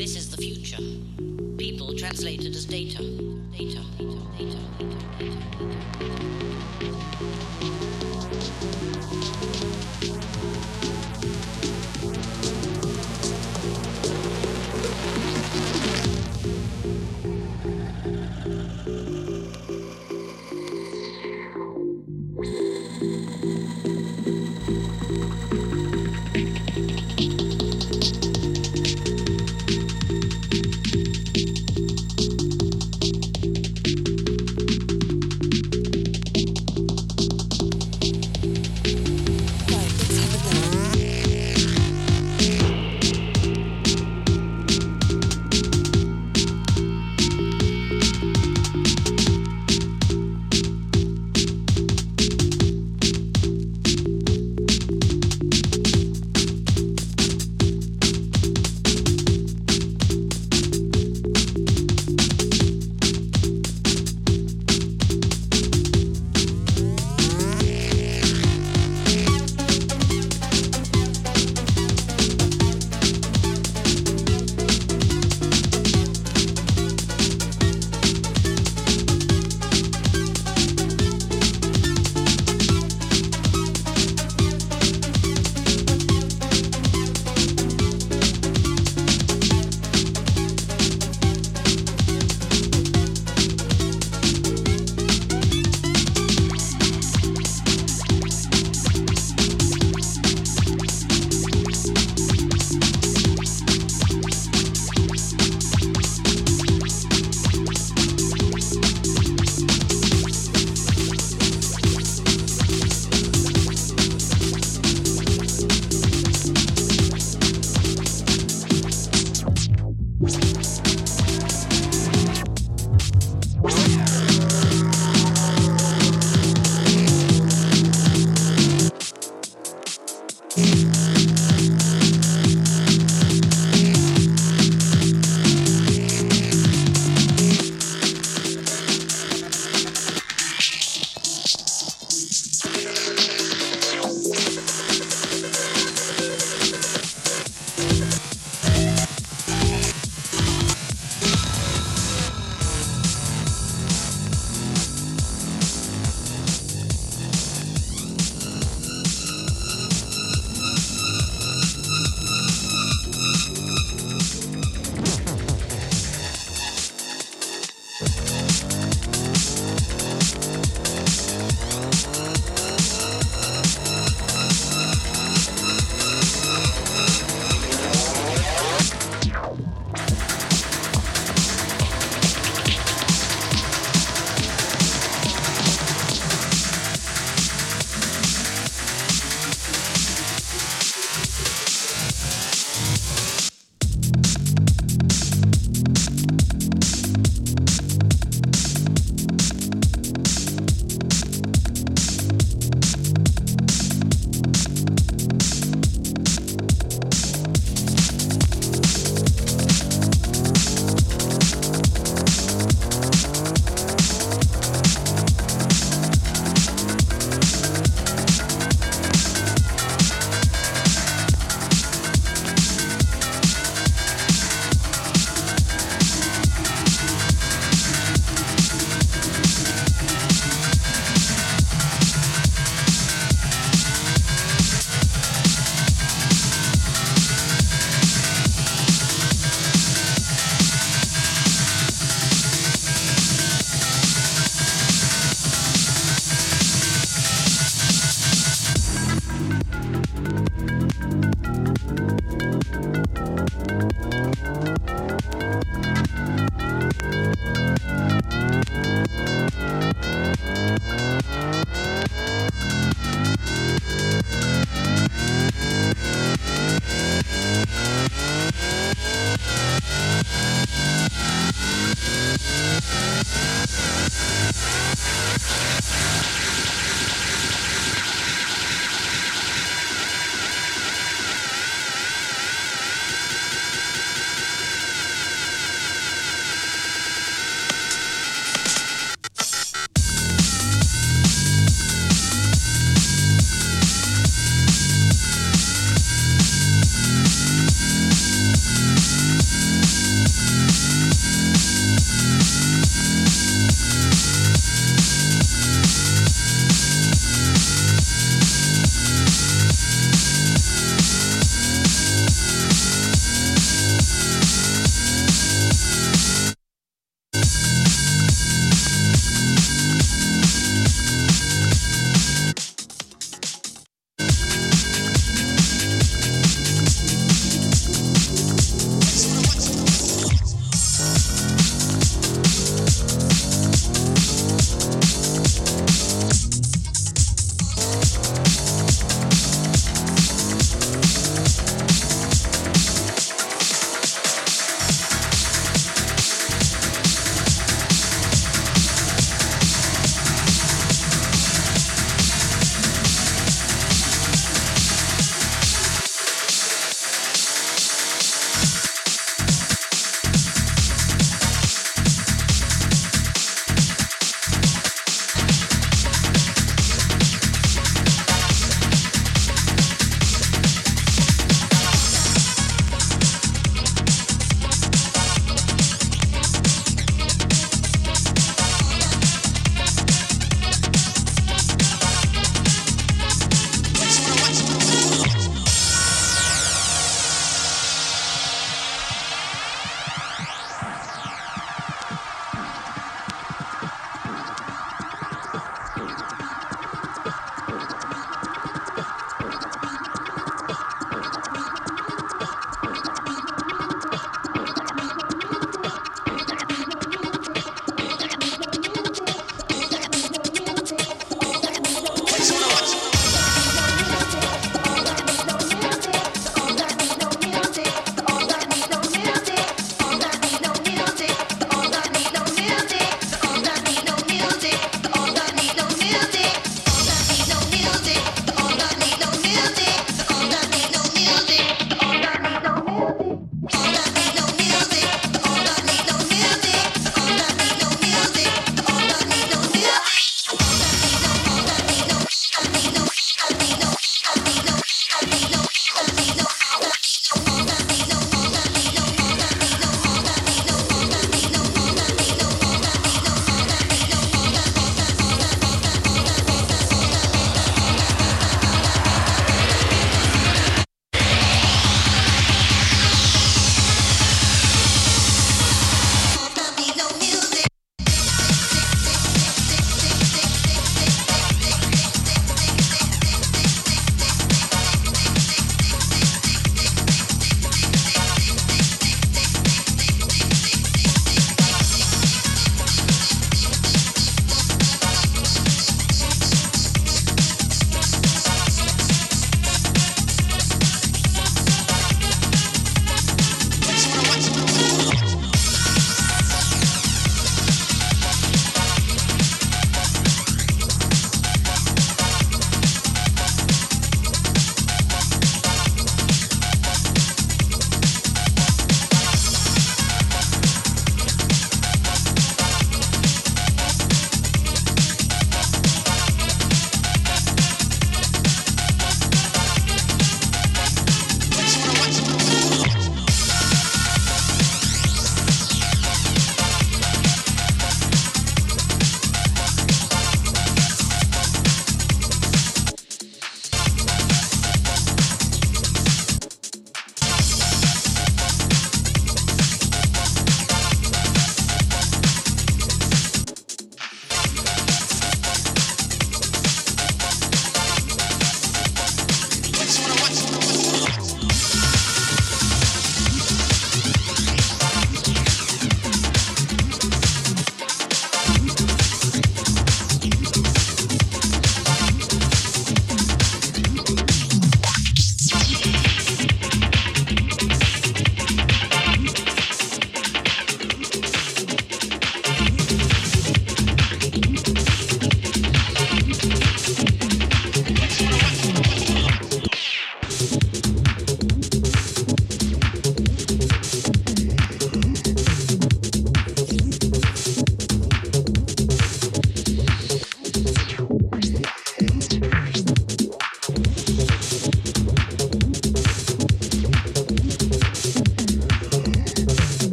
This is the future. People translated as data. Data, data, data, data, data, data. data.